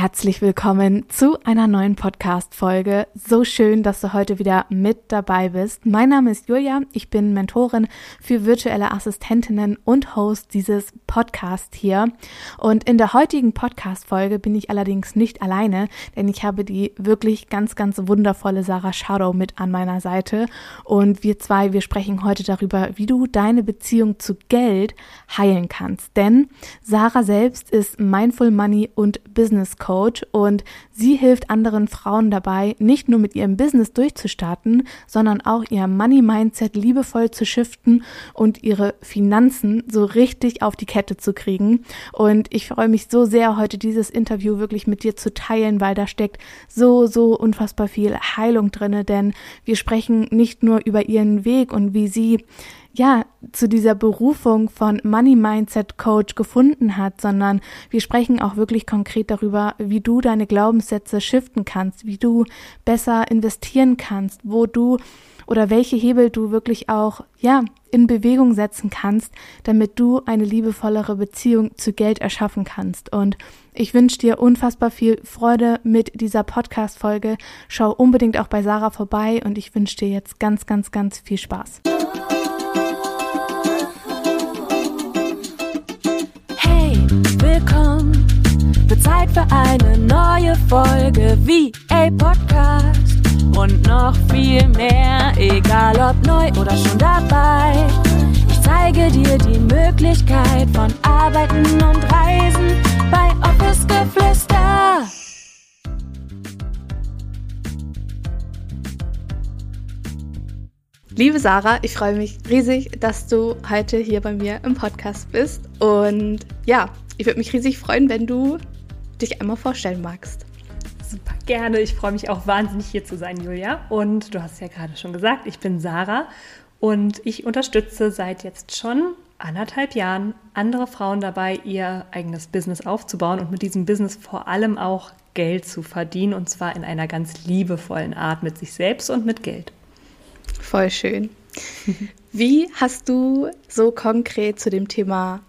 Herzlich willkommen zu einer neuen Podcast-Folge. So schön, dass du heute wieder mit dabei bist. Mein Name ist Julia. Ich bin Mentorin für virtuelle Assistentinnen und Host dieses Podcasts hier. Und in der heutigen Podcast-Folge bin ich allerdings nicht alleine, denn ich habe die wirklich ganz, ganz wundervolle Sarah Shadow mit an meiner Seite. Und wir zwei, wir sprechen heute darüber, wie du deine Beziehung zu Geld heilen kannst. Denn Sarah selbst ist Mindful Money und Business Coach und sie hilft anderen Frauen dabei, nicht nur mit ihrem Business durchzustarten, sondern auch ihr Money Mindset liebevoll zu shiften und ihre Finanzen so richtig auf die Kette zu kriegen. Und ich freue mich so sehr, heute dieses Interview wirklich mit dir zu teilen, weil da steckt so, so unfassbar viel Heilung drinne, denn wir sprechen nicht nur über ihren Weg und wie sie ja, zu dieser Berufung von Money Mindset Coach gefunden hat, sondern wir sprechen auch wirklich konkret darüber, wie du deine Glaubenssätze shiften kannst, wie du besser investieren kannst, wo du oder welche Hebel du wirklich auch, ja, in Bewegung setzen kannst, damit du eine liebevollere Beziehung zu Geld erschaffen kannst. Und ich wünsche dir unfassbar viel Freude mit dieser Podcast-Folge. Schau unbedingt auch bei Sarah vorbei und ich wünsche dir jetzt ganz, ganz, ganz viel Spaß. Zeit für eine neue Folge wie a Podcast. Und noch viel mehr, egal ob neu oder schon dabei. Ich zeige dir die Möglichkeit von Arbeiten und Reisen bei Office Geflüster. Liebe Sarah, ich freue mich riesig, dass du heute hier bei mir im Podcast bist. Und ja, ich würde mich riesig freuen, wenn du dich einmal vorstellen magst. Super gerne. Ich freue mich auch wahnsinnig hier zu sein, Julia. Und du hast ja gerade schon gesagt, ich bin Sarah und ich unterstütze seit jetzt schon anderthalb Jahren andere Frauen dabei, ihr eigenes Business aufzubauen und mit diesem Business vor allem auch Geld zu verdienen und zwar in einer ganz liebevollen Art mit sich selbst und mit Geld. Voll schön. Wie hast du so konkret zu dem Thema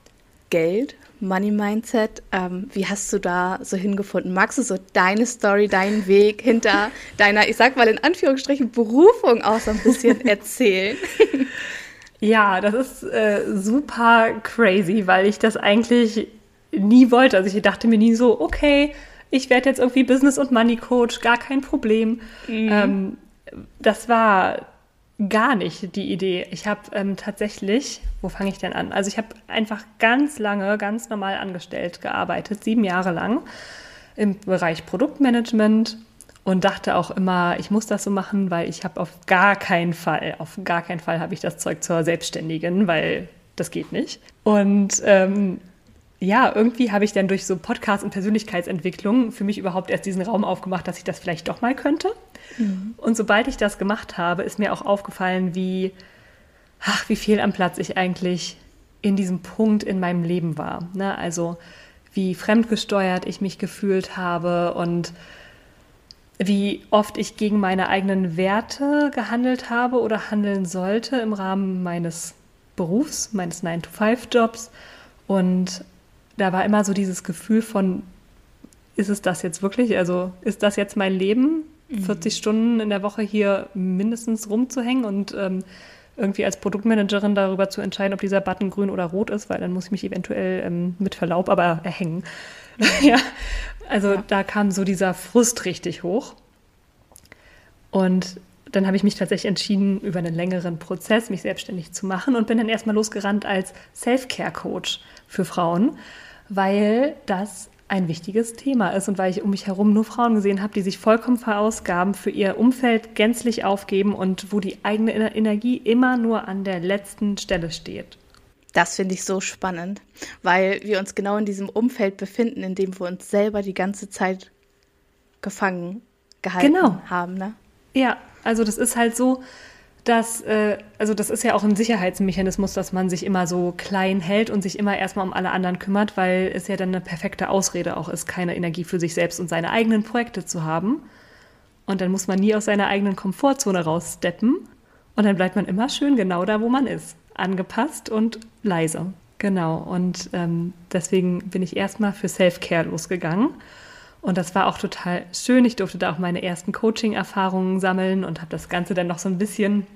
Geld Money Mindset. Ähm, wie hast du da so hingefunden? Magst du so deine Story, deinen Weg hinter deiner, ich sag mal in Anführungsstrichen, Berufung auch so ein bisschen erzählen? Ja, das ist äh, super crazy, weil ich das eigentlich nie wollte. Also ich dachte mir nie so, okay, ich werde jetzt irgendwie Business- und Money Coach, gar kein Problem. Mhm. Ähm, das war gar nicht die Idee. Ich habe ähm, tatsächlich, wo fange ich denn an? Also ich habe einfach ganz lange, ganz normal angestellt gearbeitet, sieben Jahre lang im Bereich Produktmanagement und dachte auch immer, ich muss das so machen, weil ich habe auf gar keinen Fall, auf gar keinen Fall habe ich das Zeug zur Selbstständigen, weil das geht nicht. Und ähm, ja, irgendwie habe ich dann durch so Podcasts und Persönlichkeitsentwicklung für mich überhaupt erst diesen Raum aufgemacht, dass ich das vielleicht doch mal könnte. Mhm. Und sobald ich das gemacht habe, ist mir auch aufgefallen, wie, ach, wie viel am Platz ich eigentlich in diesem Punkt in meinem Leben war. Ne? Also wie fremdgesteuert ich mich gefühlt habe und wie oft ich gegen meine eigenen Werte gehandelt habe oder handeln sollte im Rahmen meines Berufs, meines 9-to-5-Jobs. Und da war immer so dieses Gefühl von, ist es das jetzt wirklich? Also ist das jetzt mein Leben? 40 mhm. Stunden in der Woche hier mindestens rumzuhängen und ähm, irgendwie als Produktmanagerin darüber zu entscheiden, ob dieser Button grün oder rot ist, weil dann muss ich mich eventuell ähm, mit Verlaub aber erhängen. ja, also ja. da kam so dieser Frust richtig hoch. Und dann habe ich mich tatsächlich entschieden, über einen längeren Prozess mich selbstständig zu machen und bin dann erstmal losgerannt als Self-Care-Coach für Frauen, weil das ein wichtiges Thema ist und weil ich um mich herum nur Frauen gesehen habe, die sich vollkommen verausgaben, für ihr Umfeld gänzlich aufgeben und wo die eigene Energie immer nur an der letzten Stelle steht. Das finde ich so spannend, weil wir uns genau in diesem Umfeld befinden, in dem wir uns selber die ganze Zeit gefangen gehalten genau. haben. Ne? Ja, also das ist halt so, dass, äh, also das ist ja auch ein Sicherheitsmechanismus, dass man sich immer so klein hält und sich immer erstmal um alle anderen kümmert, weil es ja dann eine perfekte Ausrede auch ist, keine Energie für sich selbst und seine eigenen Projekte zu haben. Und dann muss man nie aus seiner eigenen Komfortzone raussteppen. Und dann bleibt man immer schön genau da, wo man ist. Angepasst und leise. Genau. Und ähm, deswegen bin ich erstmal für Self-Care losgegangen Und das war auch total schön. Ich durfte da auch meine ersten Coaching-Erfahrungen sammeln und habe das Ganze dann noch so ein bisschen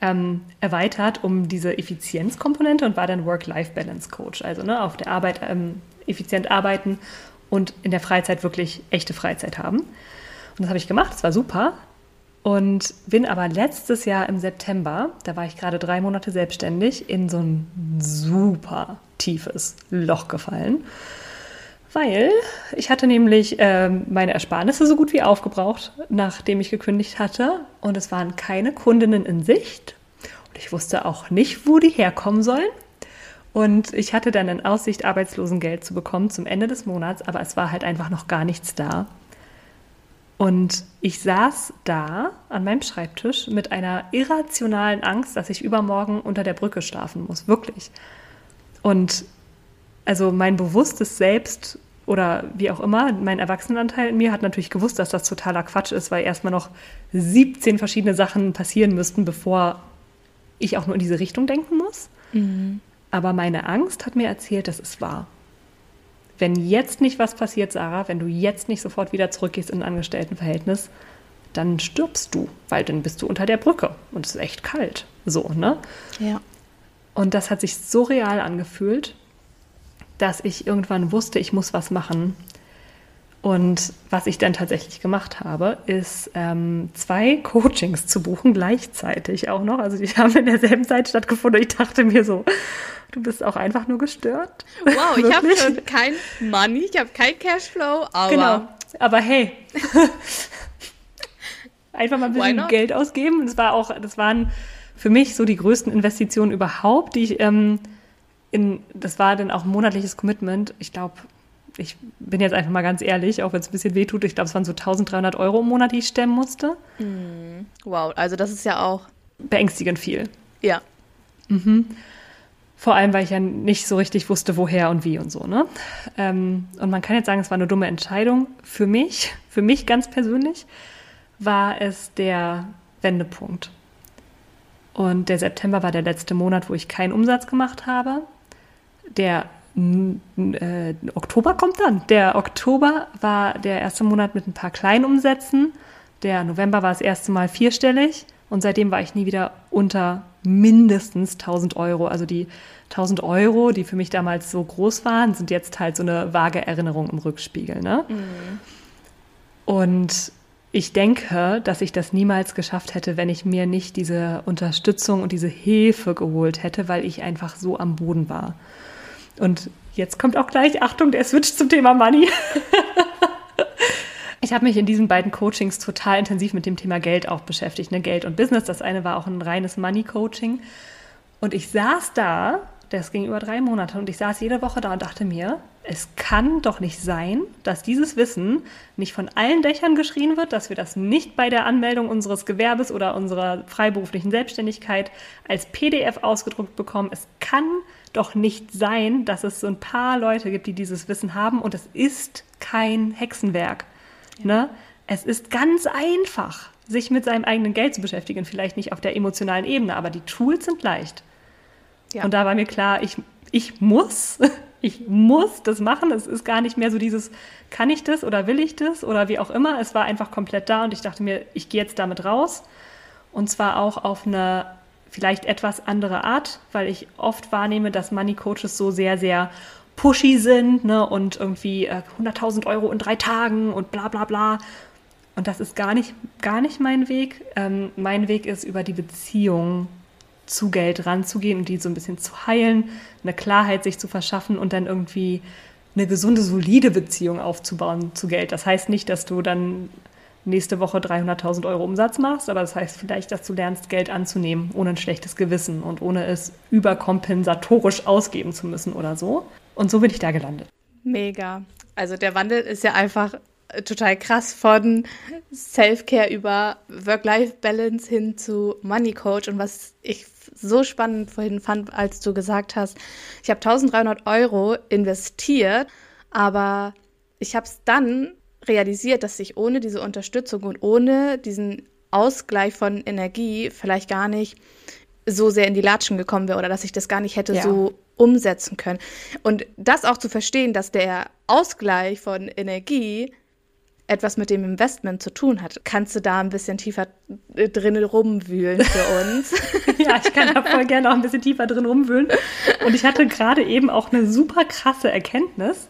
ähm, erweitert um diese Effizienzkomponente und war dann Work-Life-Balance-Coach. Also ne, auf der Arbeit ähm, effizient arbeiten und in der Freizeit wirklich echte Freizeit haben. Und das habe ich gemacht, das war super. Und bin aber letztes Jahr im September, da war ich gerade drei Monate selbstständig, in so ein super tiefes Loch gefallen. Weil ich hatte nämlich ähm, meine Ersparnisse so gut wie aufgebraucht, nachdem ich gekündigt hatte. Und es waren keine Kundinnen in Sicht. Und ich wusste auch nicht, wo die herkommen sollen. Und ich hatte dann in Aussicht, Arbeitslosengeld zu bekommen zum Ende des Monats, aber es war halt einfach noch gar nichts da. Und ich saß da an meinem Schreibtisch mit einer irrationalen Angst, dass ich übermorgen unter der Brücke schlafen muss, wirklich. Und also mein bewusstes Selbst oder wie auch immer, mein Erwachsenenanteil in mir hat natürlich gewusst, dass das totaler Quatsch ist, weil erstmal noch 17 verschiedene Sachen passieren müssten, bevor ich auch nur in diese Richtung denken muss. Mhm. Aber meine Angst hat mir erzählt, das ist wahr. Wenn jetzt nicht was passiert, Sarah, wenn du jetzt nicht sofort wieder zurückgehst in ein Angestelltenverhältnis, dann stirbst du, weil dann bist du unter der Brücke und es ist echt kalt. So, ne? Ja. Und das hat sich so real angefühlt, dass ich irgendwann wusste, ich muss was machen. Und was ich dann tatsächlich gemacht habe, ist ähm, zwei Coachings zu buchen, gleichzeitig auch noch. Also die haben in derselben Zeit stattgefunden. Ich dachte mir so, du bist auch einfach nur gestört. Wow, ich habe schon kein Money, ich habe kein Cashflow, aber... Genau, aber hey, einfach mal ein bisschen Geld ausgeben. Das war auch, das waren für mich so die größten Investitionen überhaupt, die ich... Ähm, in, das war dann auch ein monatliches Commitment. Ich glaube, ich bin jetzt einfach mal ganz ehrlich, auch wenn es ein bisschen wehtut, ich glaube, es waren so 1300 Euro im Monat, die ich stemmen musste. Mm, wow, also das ist ja auch beängstigend viel. Ja. Mhm. Vor allem, weil ich ja nicht so richtig wusste, woher und wie und so. Ne? Ähm, und man kann jetzt sagen, es war eine dumme Entscheidung. Für mich, für mich ganz persönlich, war es der Wendepunkt. Und der September war der letzte Monat, wo ich keinen Umsatz gemacht habe. Der äh, Oktober kommt dann. Der Oktober war der erste Monat mit ein paar kleinen Umsätzen. Der November war das erste Mal vierstellig und seitdem war ich nie wieder unter mindestens 1000 Euro. Also die 1000 Euro, die für mich damals so groß waren, sind jetzt halt so eine vage Erinnerung im Rückspiegel. Ne? Mhm. Und ich denke, dass ich das niemals geschafft hätte, wenn ich mir nicht diese Unterstützung und diese Hilfe geholt hätte, weil ich einfach so am Boden war. Und jetzt kommt auch gleich, Achtung, der Switch zum Thema Money. ich habe mich in diesen beiden Coachings total intensiv mit dem Thema Geld auch beschäftigt, ne? Geld und Business. Das eine war auch ein reines Money-Coaching. Und ich saß da, das ging über drei Monate, und ich saß jede Woche da und dachte mir, es kann doch nicht sein, dass dieses Wissen nicht von allen Dächern geschrien wird, dass wir das nicht bei der Anmeldung unseres Gewerbes oder unserer freiberuflichen Selbstständigkeit als PDF ausgedruckt bekommen. Es kann doch nicht sein, dass es so ein paar Leute gibt, die dieses Wissen haben und es ist kein Hexenwerk. Ja. Ne? Es ist ganz einfach, sich mit seinem eigenen Geld zu beschäftigen. Vielleicht nicht auf der emotionalen Ebene, aber die Tools sind leicht. Ja. Und da war mir klar, ich, ich muss, ich muss das machen. Es ist gar nicht mehr so dieses, kann ich das oder will ich das oder wie auch immer. Es war einfach komplett da und ich dachte mir, ich gehe jetzt damit raus. Und zwar auch auf eine vielleicht etwas andere Art, weil ich oft wahrnehme, dass Money Coaches so sehr, sehr pushy sind ne, und irgendwie äh, 100.000 Euro in drei Tagen und bla bla bla. Und das ist gar nicht, gar nicht mein Weg. Ähm, mein Weg ist, über die Beziehung zu Geld ranzugehen und die so ein bisschen zu heilen, eine Klarheit sich zu verschaffen und dann irgendwie eine gesunde, solide Beziehung aufzubauen zu Geld. Das heißt nicht, dass du dann nächste Woche 300.000 Euro Umsatz machst, aber das heißt vielleicht, dass du lernst, Geld anzunehmen, ohne ein schlechtes Gewissen und ohne es überkompensatorisch ausgeben zu müssen oder so. Und so bin ich da gelandet. Mega. Also der Wandel ist ja einfach total krass von Self-Care über Work-Life-Balance hin zu Money Coach. Und was ich so spannend vorhin fand, als du gesagt hast, ich habe 1300 Euro investiert, aber ich habe es dann realisiert, dass ich ohne diese Unterstützung und ohne diesen Ausgleich von Energie vielleicht gar nicht so sehr in die Latschen gekommen wäre oder dass ich das gar nicht hätte ja. so umsetzen können. Und das auch zu verstehen, dass der Ausgleich von Energie etwas mit dem Investment zu tun hat. Kannst du da ein bisschen tiefer äh, drin rumwühlen für uns? ja, ich kann da voll gerne auch ein bisschen tiefer drin rumwühlen. Und ich hatte gerade eben auch eine super krasse Erkenntnis,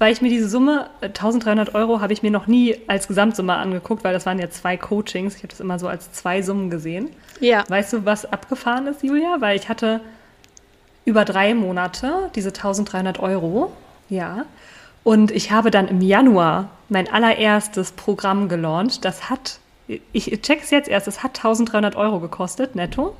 weil ich mir diese Summe, 1300 äh, Euro, habe ich mir noch nie als Gesamtsumme angeguckt, weil das waren ja zwei Coachings. Ich habe das immer so als zwei Summen gesehen. Ja. Weißt du, was abgefahren ist, Julia? Weil ich hatte über drei Monate diese 1300 Euro, ja. Und ich habe dann im Januar mein allererstes Programm gelauncht. Das hat, ich check es jetzt erst, es hat 1300 Euro gekostet, netto.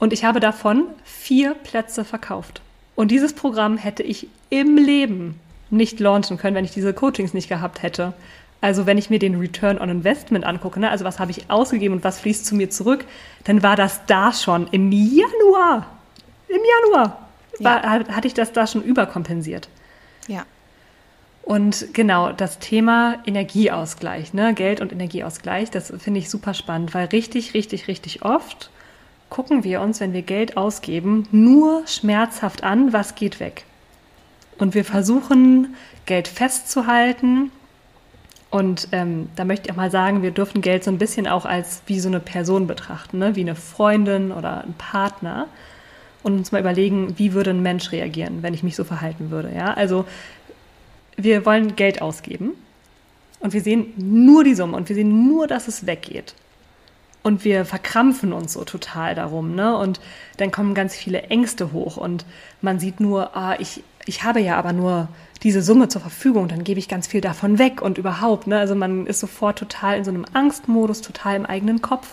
Und ich habe davon vier Plätze verkauft. Und dieses Programm hätte ich im Leben nicht launchen können, wenn ich diese Coachings nicht gehabt hätte. Also wenn ich mir den Return on Investment angucke, ne, also was habe ich ausgegeben und was fließt zu mir zurück, dann war das da schon im Januar. Im Januar war, ja. hatte ich das da schon überkompensiert. Ja. Und genau, das Thema Energieausgleich, ne? Geld- und Energieausgleich, das finde ich super spannend, weil richtig, richtig, richtig oft gucken wir uns, wenn wir Geld ausgeben, nur schmerzhaft an, was geht weg. Und wir versuchen, Geld festzuhalten. Und ähm, da möchte ich auch mal sagen, wir dürfen Geld so ein bisschen auch als wie so eine Person betrachten, ne? wie eine Freundin oder ein Partner. Und uns mal überlegen, wie würde ein Mensch reagieren, wenn ich mich so verhalten würde. Ja? Also wir wollen Geld ausgeben und wir sehen nur die Summe und wir sehen nur, dass es weggeht. Und wir verkrampfen uns so total darum, ne? Und dann kommen ganz viele Ängste hoch und man sieht nur, ah, ich, ich habe ja aber nur diese Summe zur Verfügung, dann gebe ich ganz viel davon weg und überhaupt, ne? Also man ist sofort total in so einem Angstmodus, total im eigenen Kopf.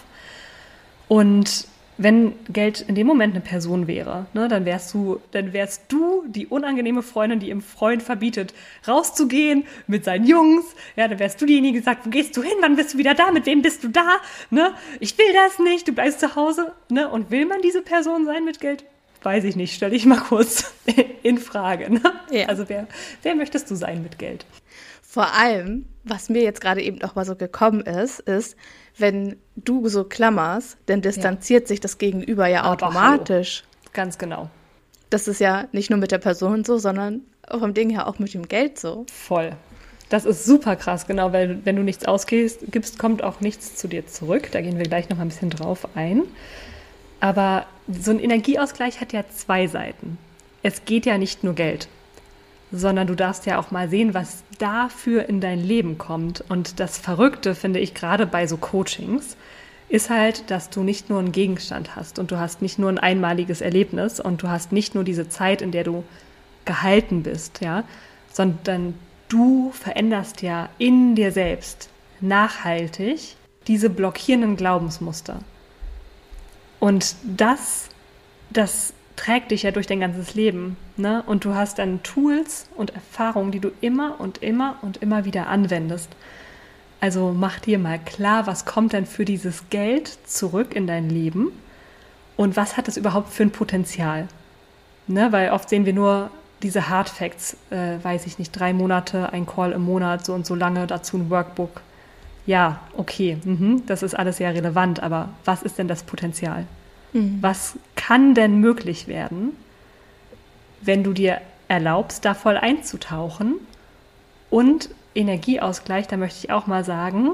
Und wenn Geld in dem Moment eine Person wäre, ne, dann wärst du, dann wärst du die unangenehme Freundin, die im Freund verbietet, rauszugehen mit seinen Jungs. Ja, dann wärst du diejenige, die sagt, wo gehst du hin? Wann bist du wieder da? Mit wem bist du da? Ne? Ich will das nicht. Du bleibst zu Hause. Ne? Und will man diese Person sein mit Geld? Weiß ich nicht. Stell dich mal kurz in Frage. Ne? Ja. Also wer, wer möchtest du sein mit Geld? Vor allem, was mir jetzt gerade eben noch mal so gekommen ist, ist, wenn du so klammerst, dann distanziert ja. sich das Gegenüber ja Aber automatisch. Hallo. Ganz genau. Das ist ja nicht nur mit der Person so, sondern vom Ding her auch mit dem Geld so. Voll. Das ist super krass, genau, weil wenn du nichts ausgibst, kommt auch nichts zu dir zurück. Da gehen wir gleich noch ein bisschen drauf ein. Aber so ein Energieausgleich hat ja zwei Seiten. Es geht ja nicht nur Geld sondern du darfst ja auch mal sehen, was dafür in dein Leben kommt. Und das Verrückte finde ich gerade bei so Coachings ist halt, dass du nicht nur einen Gegenstand hast und du hast nicht nur ein einmaliges Erlebnis und du hast nicht nur diese Zeit, in der du gehalten bist, ja, sondern du veränderst ja in dir selbst nachhaltig diese blockierenden Glaubensmuster. Und das, das trägt dich ja durch dein ganzes Leben. Ne? Und du hast dann Tools und Erfahrungen, die du immer und immer und immer wieder anwendest. Also mach dir mal klar, was kommt denn für dieses Geld zurück in dein Leben und was hat es überhaupt für ein Potenzial? Ne? Weil oft sehen wir nur diese Hard Facts, äh, weiß ich nicht, drei Monate, ein Call im Monat, so und so lange, dazu ein Workbook. Ja, okay, mhm, das ist alles sehr relevant, aber was ist denn das Potenzial? Mhm. Was kann denn möglich werden, wenn du dir erlaubst, da voll einzutauchen? Und Energieausgleich, da möchte ich auch mal sagen,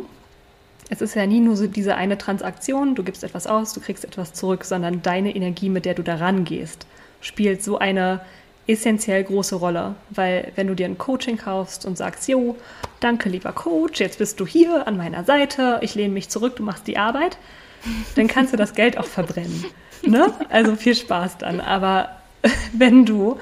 es ist ja nie nur so diese eine Transaktion, du gibst etwas aus, du kriegst etwas zurück, sondern deine Energie, mit der du da rangehst, spielt so eine essentiell große Rolle. Weil wenn du dir ein Coaching kaufst und sagst, jo, danke lieber Coach, jetzt bist du hier an meiner Seite, ich lehne mich zurück, du machst die Arbeit, dann kannst du das Geld auch verbrennen. Ne? Also viel Spaß dann. Aber wenn du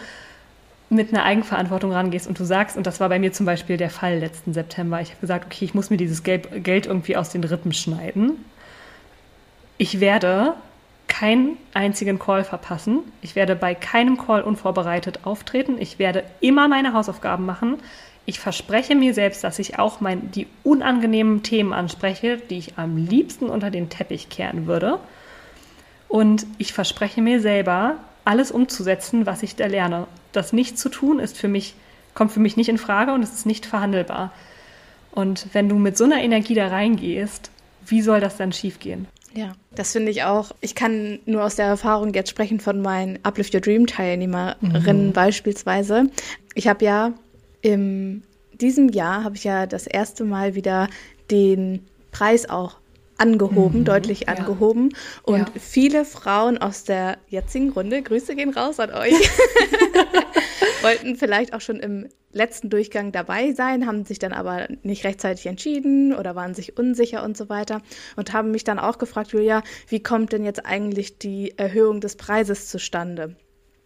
mit einer Eigenverantwortung rangehst und du sagst, und das war bei mir zum Beispiel der Fall letzten September, ich habe gesagt, okay, ich muss mir dieses Geld irgendwie aus den Rippen schneiden. Ich werde keinen einzigen Call verpassen. Ich werde bei keinem Call unvorbereitet auftreten. Ich werde immer meine Hausaufgaben machen. Ich verspreche mir selbst, dass ich auch mein, die unangenehmen Themen anspreche, die ich am liebsten unter den Teppich kehren würde. Und ich verspreche mir selber, alles umzusetzen, was ich da lerne. Das nicht zu tun, ist für mich, kommt für mich nicht in Frage und es ist nicht verhandelbar. Und wenn du mit so einer Energie da reingehst, wie soll das dann schiefgehen? Ja, das finde ich auch. Ich kann nur aus der Erfahrung jetzt sprechen von meinen Uplift Your Dream Teilnehmerinnen mhm. beispielsweise. Ich habe ja im diesem Jahr habe ich ja das erste Mal wieder den Preis auch angehoben, mhm, deutlich ja. angehoben. Und ja. viele Frauen aus der jetzigen Runde, Grüße gehen raus an euch, wollten vielleicht auch schon im letzten Durchgang dabei sein, haben sich dann aber nicht rechtzeitig entschieden oder waren sich unsicher und so weiter und haben mich dann auch gefragt, Julia, wie kommt denn jetzt eigentlich die Erhöhung des Preises zustande?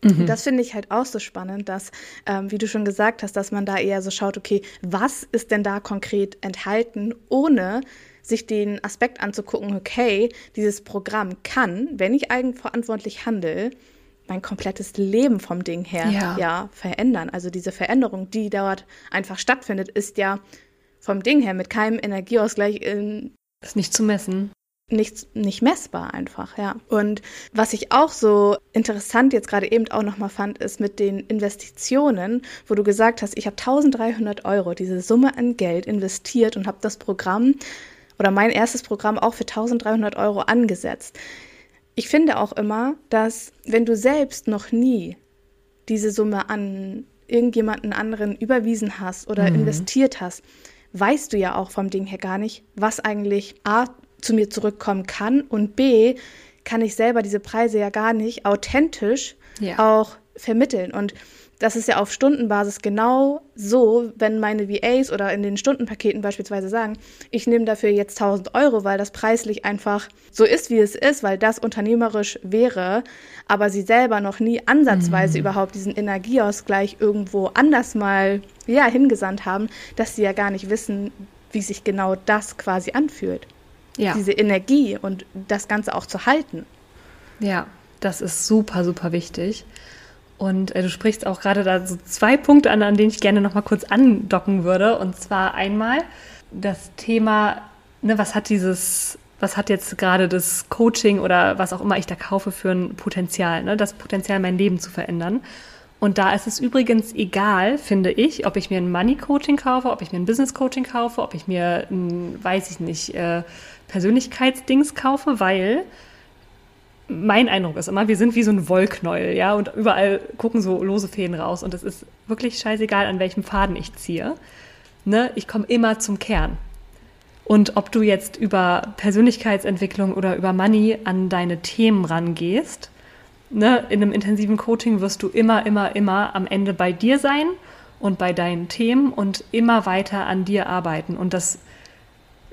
Mhm. Das finde ich halt auch so spannend, dass, ähm, wie du schon gesagt hast, dass man da eher so schaut, okay, was ist denn da konkret enthalten, ohne sich den Aspekt anzugucken, okay, dieses Programm kann, wenn ich eigenverantwortlich handle, mein komplettes Leben vom Ding her ja. ja verändern. Also diese Veränderung, die dort einfach stattfindet, ist ja vom Ding her mit keinem Energieausgleich in ist nicht zu messen. Nicht, nicht messbar einfach, ja. Und was ich auch so interessant jetzt gerade eben auch nochmal fand, ist mit den Investitionen, wo du gesagt hast, ich habe 1300 Euro, diese Summe an Geld investiert und habe das Programm oder mein erstes Programm auch für 1300 Euro angesetzt. Ich finde auch immer, dass wenn du selbst noch nie diese Summe an irgendjemanden anderen überwiesen hast oder mhm. investiert hast, weißt du ja auch vom Ding her gar nicht, was eigentlich A zu mir zurückkommen kann und B kann ich selber diese Preise ja gar nicht authentisch ja. auch vermitteln. Und das ist ja auf Stundenbasis genau so, wenn meine VAs oder in den Stundenpaketen beispielsweise sagen, ich nehme dafür jetzt 1000 Euro, weil das preislich einfach so ist, wie es ist, weil das unternehmerisch wäre, aber sie selber noch nie ansatzweise mhm. überhaupt diesen Energieausgleich irgendwo anders mal ja, hingesandt haben, dass sie ja gar nicht wissen, wie sich genau das quasi anfühlt. Ja. Diese Energie und das Ganze auch zu halten. Ja, das ist super, super wichtig. Und äh, du sprichst auch gerade da so zwei Punkte an, an denen ich gerne noch mal kurz andocken würde. Und zwar einmal das Thema, ne, was hat dieses, was hat jetzt gerade das Coaching oder was auch immer ich da kaufe für ein Potenzial, ne, das Potenzial, mein Leben zu verändern. Und da ist es übrigens egal, finde ich, ob ich mir ein Money Coaching kaufe, ob ich mir ein Business Coaching kaufe, ob ich mir ein, weiß ich nicht, äh, Persönlichkeitsdings kaufe, weil mein Eindruck ist immer, wir sind wie so ein Wollknäuel, ja, und überall gucken so lose Fäden raus und es ist wirklich scheißegal, an welchem Faden ich ziehe. Ne? Ich komme immer zum Kern. Und ob du jetzt über Persönlichkeitsentwicklung oder über Money an deine Themen rangehst, ne, in einem intensiven Coaching wirst du immer, immer, immer am Ende bei dir sein und bei deinen Themen und immer weiter an dir arbeiten. Und das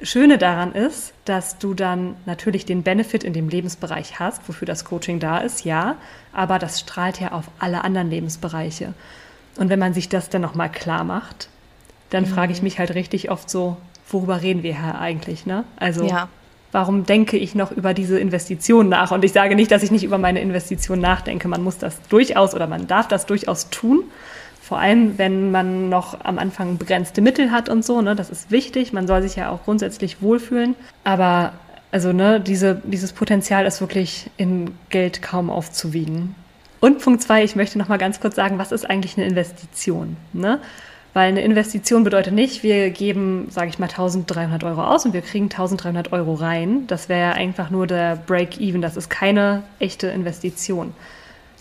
Schöne daran ist, dass du dann natürlich den Benefit in dem Lebensbereich hast, wofür das Coaching da ist, ja, aber das strahlt ja auf alle anderen Lebensbereiche. Und wenn man sich das dann nochmal klar macht, dann mhm. frage ich mich halt richtig oft so, worüber reden wir hier eigentlich, ne? Also, ja. warum denke ich noch über diese Investition nach? Und ich sage nicht, dass ich nicht über meine Investition nachdenke. Man muss das durchaus oder man darf das durchaus tun. Vor allem, wenn man noch am Anfang begrenzte Mittel hat und so, ne, das ist wichtig. Man soll sich ja auch grundsätzlich wohlfühlen. Aber also, ne, diese, dieses Potenzial ist wirklich in Geld kaum aufzuwiegen. Und Punkt zwei, ich möchte noch mal ganz kurz sagen, was ist eigentlich eine Investition? Ne? Weil eine Investition bedeutet nicht, wir geben, sage ich mal, 1300 Euro aus und wir kriegen 1300 Euro rein. Das wäre einfach nur der Break-Even. Das ist keine echte Investition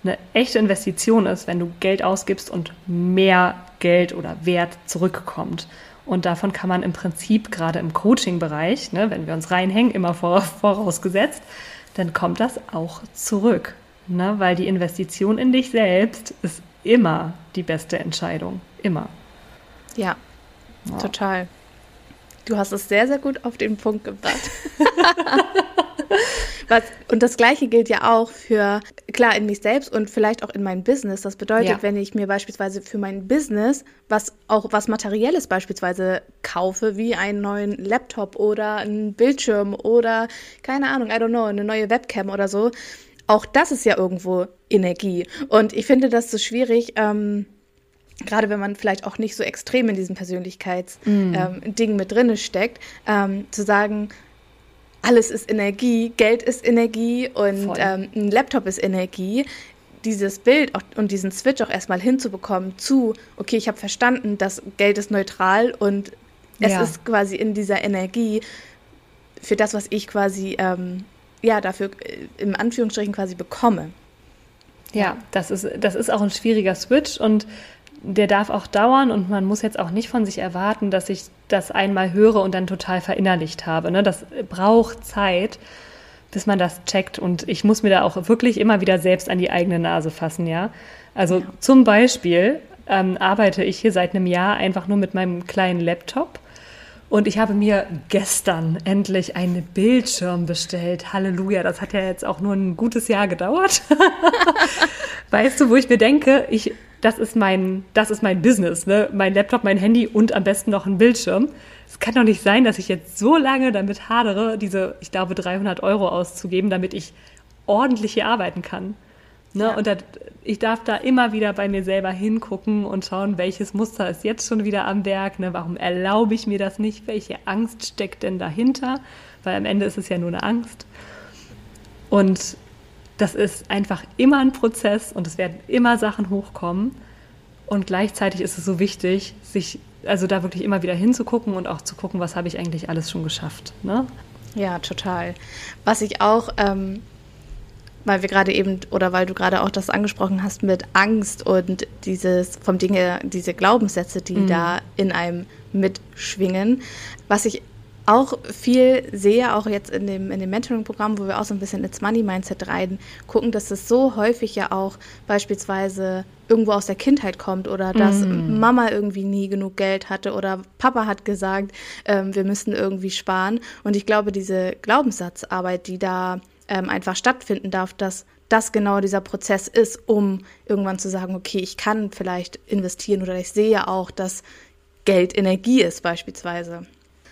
eine echte Investition ist, wenn du Geld ausgibst und mehr Geld oder Wert zurückkommt. Und davon kann man im Prinzip gerade im Coaching-Bereich, ne, wenn wir uns reinhängen, immer vorausgesetzt, dann kommt das auch zurück. Ne, weil die Investition in dich selbst ist immer die beste Entscheidung. Immer. Ja, ja. total. Du hast es sehr, sehr gut auf den Punkt gebracht. Was, und das Gleiche gilt ja auch für, klar, in mich selbst und vielleicht auch in mein Business. Das bedeutet, ja. wenn ich mir beispielsweise für mein Business was auch was Materielles beispielsweise kaufe, wie einen neuen Laptop oder einen Bildschirm oder keine Ahnung, I don't know, eine neue Webcam oder so, auch das ist ja irgendwo Energie. Und ich finde das so schwierig, ähm, gerade wenn man vielleicht auch nicht so extrem in diesem Persönlichkeitsding mm. ähm, mit drinne steckt, ähm, zu sagen, alles ist Energie, Geld ist Energie und ähm, ein Laptop ist Energie. Dieses Bild und diesen Switch auch erstmal hinzubekommen zu, okay, ich habe verstanden, dass Geld ist neutral und es ja. ist quasi in dieser Energie für das, was ich quasi, ähm, ja, dafür äh, im Anführungsstrichen quasi bekomme. Ja, das ist, das ist auch ein schwieriger Switch und der darf auch dauern und man muss jetzt auch nicht von sich erwarten, dass ich das einmal höre und dann total verinnerlicht habe. Ne? Das braucht Zeit, bis man das checkt und ich muss mir da auch wirklich immer wieder selbst an die eigene Nase fassen, ja. Also ja. zum Beispiel ähm, arbeite ich hier seit einem Jahr einfach nur mit meinem kleinen Laptop und ich habe mir gestern endlich einen Bildschirm bestellt. Halleluja, das hat ja jetzt auch nur ein gutes Jahr gedauert. weißt du, wo ich mir denke, ich, das ist mein, das ist mein Business, ne? Mein Laptop, mein Handy und am besten noch ein Bildschirm. Es kann doch nicht sein, dass ich jetzt so lange damit hadere, diese, ich glaube, 300 Euro auszugeben, damit ich ordentlich hier arbeiten kann. Ne? Ja. Und das, ich darf da immer wieder bei mir selber hingucken und schauen, welches Muster ist jetzt schon wieder am Werk. Ne? Warum erlaube ich mir das nicht? Welche Angst steckt denn dahinter? Weil am Ende ist es ja nur eine Angst. Und das ist einfach immer ein Prozess und es werden immer Sachen hochkommen. Und gleichzeitig ist es so wichtig, sich also da wirklich immer wieder hinzugucken und auch zu gucken, was habe ich eigentlich alles schon geschafft. Ne? Ja, total. Was ich auch ähm, weil wir gerade eben oder weil du gerade auch das angesprochen hast mit Angst und dieses vom Dinge, diese Glaubenssätze, die mhm. da in einem mitschwingen. Was ich auch viel sehe, auch jetzt in dem, in dem Mentoring-Programm, wo wir auch so ein bisschen ins Money-Mindset rein gucken, dass es so häufig ja auch beispielsweise irgendwo aus der Kindheit kommt oder dass mm. Mama irgendwie nie genug Geld hatte oder Papa hat gesagt, ähm, wir müssen irgendwie sparen. Und ich glaube, diese Glaubenssatzarbeit, die da ähm, einfach stattfinden darf, dass das genau dieser Prozess ist, um irgendwann zu sagen, okay, ich kann vielleicht investieren oder ich sehe auch, dass Geld Energie ist beispielsweise.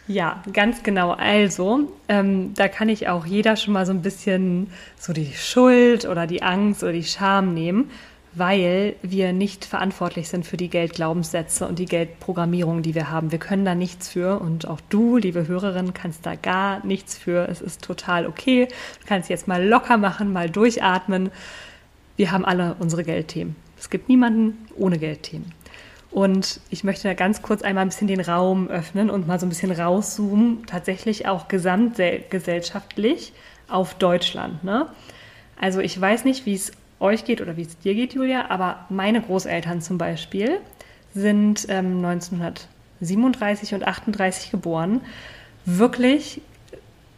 Ja, ganz genau. Also, ähm, da kann ich auch jeder schon mal so ein bisschen so die Schuld oder die Angst oder die Scham nehmen weil wir nicht verantwortlich sind für die Geldglaubenssätze und die Geldprogrammierung, die wir haben. Wir können da nichts für und auch du, liebe Hörerin, kannst da gar nichts für. Es ist total okay. Du kannst jetzt mal locker machen, mal durchatmen. Wir haben alle unsere Geldthemen. Es gibt niemanden ohne Geldthemen. Und ich möchte da ganz kurz einmal ein bisschen den Raum öffnen und mal so ein bisschen rauszoomen, tatsächlich auch gesamtgesellschaftlich auf Deutschland. Ne? Also ich weiß nicht, wie es euch geht oder wie es dir geht, Julia, aber meine Großeltern zum Beispiel sind ähm, 1937 und 38 geboren, wirklich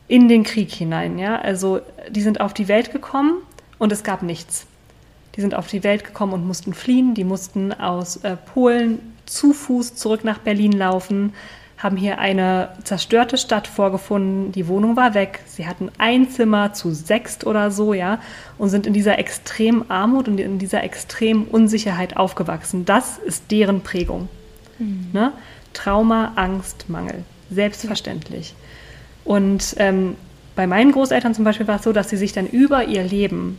in den Krieg hinein. Ja? Also die sind auf die Welt gekommen und es gab nichts. Die sind auf die Welt gekommen und mussten fliehen. Die mussten aus äh, Polen zu Fuß zurück nach Berlin laufen haben hier eine zerstörte Stadt vorgefunden. Die Wohnung war weg. Sie hatten ein Zimmer zu sechst oder so, ja, und sind in dieser extremen Armut und in dieser extremen Unsicherheit aufgewachsen. Das ist deren Prägung. Mhm. Ne? Trauma, Angst, Mangel. Selbstverständlich. Und ähm, bei meinen Großeltern zum Beispiel war es so, dass sie sich dann über ihr Leben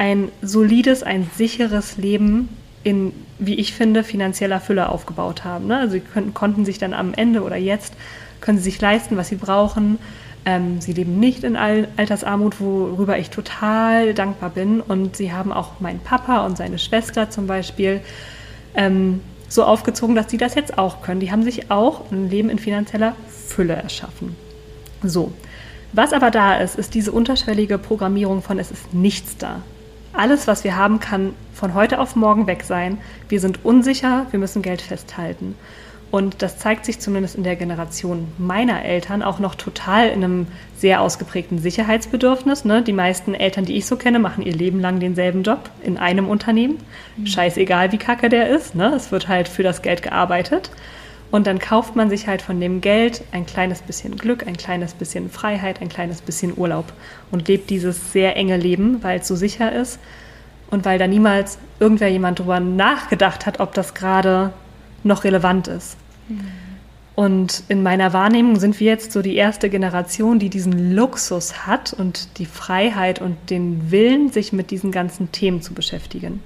ein solides, ein sicheres Leben in, wie ich finde, finanzieller Fülle aufgebaut haben. Ne? Also sie können, konnten sich dann am Ende oder jetzt, können sie sich leisten, was sie brauchen. Ähm, sie leben nicht in Altersarmut, worüber ich total dankbar bin. Und sie haben auch meinen Papa und seine Schwester zum Beispiel ähm, so aufgezogen, dass sie das jetzt auch können. Die haben sich auch ein Leben in finanzieller Fülle erschaffen. So. Was aber da ist, ist diese unterschwellige Programmierung von es ist nichts da. Alles, was wir haben, kann von heute auf morgen weg sein. Wir sind unsicher, wir müssen Geld festhalten. Und das zeigt sich zumindest in der Generation meiner Eltern auch noch total in einem sehr ausgeprägten Sicherheitsbedürfnis. Ne? Die meisten Eltern, die ich so kenne, machen ihr Leben lang denselben Job in einem Unternehmen. Mhm. Scheißegal, wie kacke der ist. Ne? Es wird halt für das Geld gearbeitet. Und dann kauft man sich halt von dem Geld ein kleines bisschen Glück, ein kleines bisschen Freiheit, ein kleines bisschen Urlaub und lebt dieses sehr enge Leben, weil es so sicher ist und weil da niemals irgendwer jemand drüber nachgedacht hat, ob das gerade noch relevant ist. Mhm. Und in meiner Wahrnehmung sind wir jetzt so die erste Generation, die diesen Luxus hat und die Freiheit und den Willen, sich mit diesen ganzen Themen zu beschäftigen.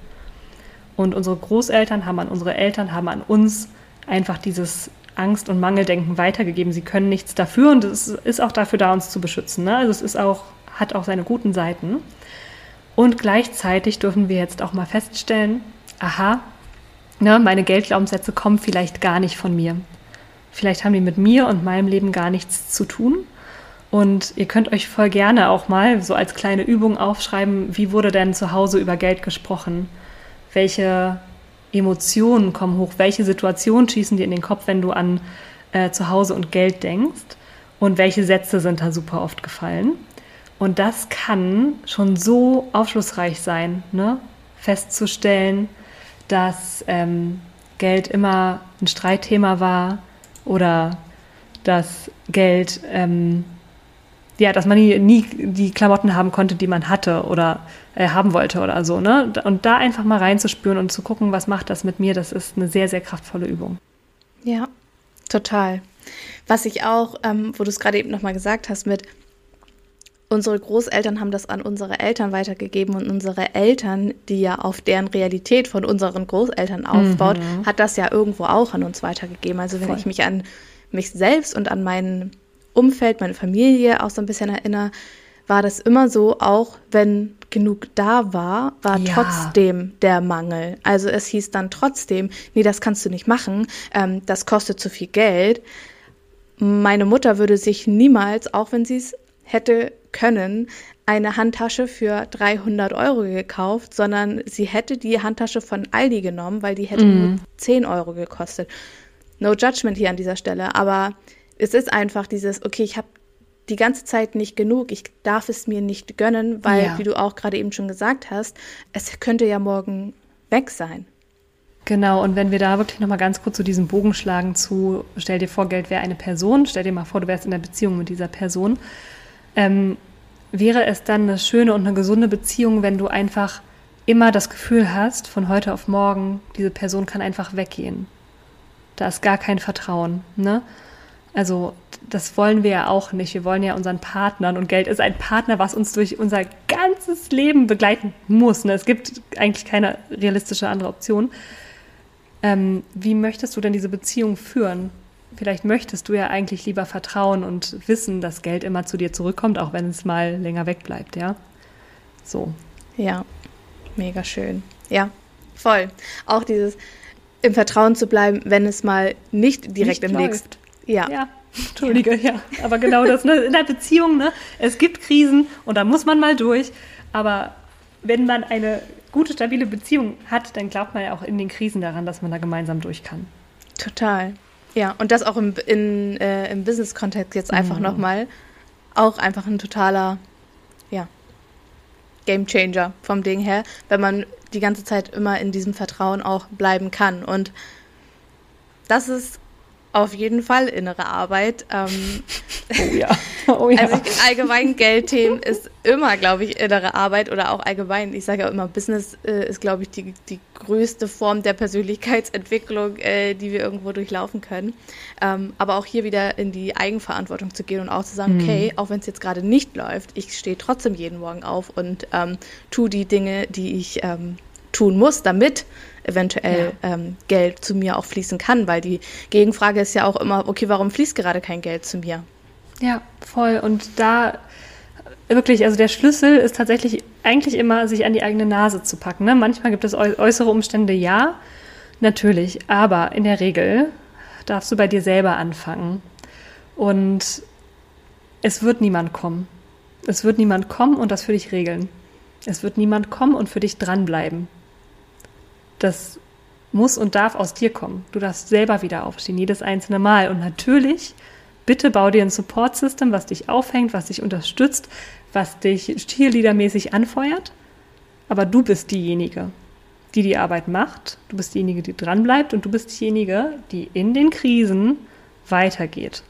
Und unsere Großeltern haben an unsere Eltern, haben an uns einfach dieses Angst- und Mangeldenken weitergegeben. Sie können nichts dafür und es ist auch dafür da, uns zu beschützen. Ne? Also es ist auch, hat auch seine guten Seiten. Und gleichzeitig dürfen wir jetzt auch mal feststellen, aha, ne, meine Geldglaubenssätze kommen vielleicht gar nicht von mir. Vielleicht haben die mit mir und meinem Leben gar nichts zu tun. Und ihr könnt euch voll gerne auch mal so als kleine Übung aufschreiben, wie wurde denn zu Hause über Geld gesprochen? Welche Emotionen kommen hoch? Welche Situationen schießen dir in den Kopf, wenn du an äh, Zuhause und Geld denkst? Und welche Sätze sind da super oft gefallen? Und das kann schon so aufschlussreich sein, ne? festzustellen, dass ähm, Geld immer ein Streitthema war oder dass Geld, ähm, ja, dass man nie, nie, die Klamotten haben konnte, die man hatte oder äh, haben wollte oder so. Ne? Und da einfach mal reinzuspüren und zu gucken, was macht das mit mir, das ist eine sehr, sehr kraftvolle Übung. Ja, total. Was ich auch, ähm, wo du es gerade eben nochmal gesagt hast, mit unsere Großeltern haben das an unsere Eltern weitergegeben und unsere Eltern, die ja auf deren Realität von unseren Großeltern aufbaut, mhm. hat das ja irgendwo auch an uns weitergegeben. Also wenn Voll. ich mich an mich selbst und an mein Umfeld, meine Familie auch so ein bisschen erinnere, war das immer so, auch wenn genug da war, war ja. trotzdem der Mangel. Also es hieß dann trotzdem, nee, das kannst du nicht machen, ähm, das kostet zu viel Geld. Meine Mutter würde sich niemals, auch wenn sie es hätte können, eine Handtasche für 300 Euro gekauft, sondern sie hätte die Handtasche von Aldi genommen, weil die hätte mm. nur 10 Euro gekostet. No judgment hier an dieser Stelle, aber es ist einfach dieses, okay, ich habe die ganze Zeit nicht genug, ich darf es mir nicht gönnen, weil, ja. wie du auch gerade eben schon gesagt hast, es könnte ja morgen weg sein. Genau, und wenn wir da wirklich nochmal ganz kurz zu diesem Bogen schlagen zu, stell dir vor, Geld wäre eine Person, stell dir mal vor, du wärst in der Beziehung mit dieser Person, ähm, wäre es dann eine schöne und eine gesunde Beziehung, wenn du einfach immer das Gefühl hast, von heute auf morgen, diese Person kann einfach weggehen. Da ist gar kein Vertrauen. Ne? Also das wollen wir ja auch nicht. Wir wollen ja unseren Partnern und Geld ist ein Partner, was uns durch unser ganzes Leben begleiten muss. Ne? Es gibt eigentlich keine realistische andere Option. Ähm, wie möchtest du denn diese Beziehung führen? Vielleicht möchtest du ja eigentlich lieber vertrauen und wissen, dass Geld immer zu dir zurückkommt, auch wenn es mal länger wegbleibt, ja? So. Ja, mega schön. Ja, voll. Auch dieses im Vertrauen zu bleiben, wenn es mal nicht direkt nicht im nächsten. Ja. ja. Entschuldige, ja. ja. Aber genau das, ne? in der Beziehung, ne? es gibt Krisen und da muss man mal durch. Aber wenn man eine gute, stabile Beziehung hat, dann glaubt man ja auch in den Krisen daran, dass man da gemeinsam durch kann. Total. Ja, und das auch im, in, äh, im Business-Kontext jetzt einfach mhm. nochmal. Auch einfach ein totaler, ja, Game Changer vom Ding her, wenn man die ganze Zeit immer in diesem Vertrauen auch bleiben kann. Und das ist auf jeden Fall innere Arbeit. Ähm, oh ja. Oh ja. Also allgemein Geldthemen ist immer, glaube ich, innere Arbeit oder auch allgemein. Ich sage ja immer, Business äh, ist, glaube ich, die, die größte Form der Persönlichkeitsentwicklung, äh, die wir irgendwo durchlaufen können. Ähm, aber auch hier wieder in die Eigenverantwortung zu gehen und auch zu sagen, mhm. okay, auch wenn es jetzt gerade nicht läuft, ich stehe trotzdem jeden Morgen auf und ähm, tue die Dinge, die ich ähm, tun muss, damit eventuell ja. ähm, Geld zu mir auch fließen kann, weil die Gegenfrage ist ja auch immer, okay, warum fließt gerade kein Geld zu mir? Ja, voll. Und da wirklich, also der Schlüssel ist tatsächlich eigentlich immer, sich an die eigene Nase zu packen. Ne? Manchmal gibt es äußere Umstände, ja, natürlich, aber in der Regel darfst du bei dir selber anfangen. Und es wird niemand kommen. Es wird niemand kommen und das für dich regeln. Es wird niemand kommen und für dich dranbleiben. Das muss und darf aus dir kommen. Du darfst selber wieder aufstehen, jedes einzelne Mal. Und natürlich, bitte bau dir ein Support-System, was dich aufhängt, was dich unterstützt, was dich cheerleadermäßig anfeuert. Aber du bist diejenige, die die Arbeit macht. Du bist diejenige, die dranbleibt und du bist diejenige, die in den Krisen weitergeht.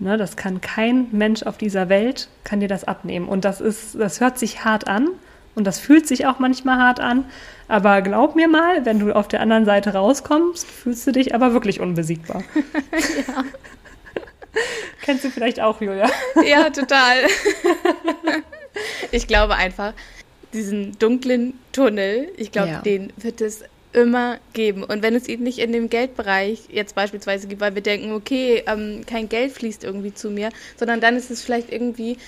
Ne, das kann kein Mensch auf dieser Welt, kann dir das abnehmen. Und das ist, das hört sich hart an und das fühlt sich auch manchmal hart an. Aber glaub mir mal, wenn du auf der anderen Seite rauskommst, fühlst du dich aber wirklich unbesiegbar. ja. Kennst du vielleicht auch, Julia? ja, total. ich glaube einfach, diesen dunklen Tunnel, ich glaube, ja. den wird es immer geben. Und wenn es ihn nicht in dem Geldbereich jetzt beispielsweise gibt, weil wir denken, okay, ähm, kein Geld fließt irgendwie zu mir, sondern dann ist es vielleicht irgendwie,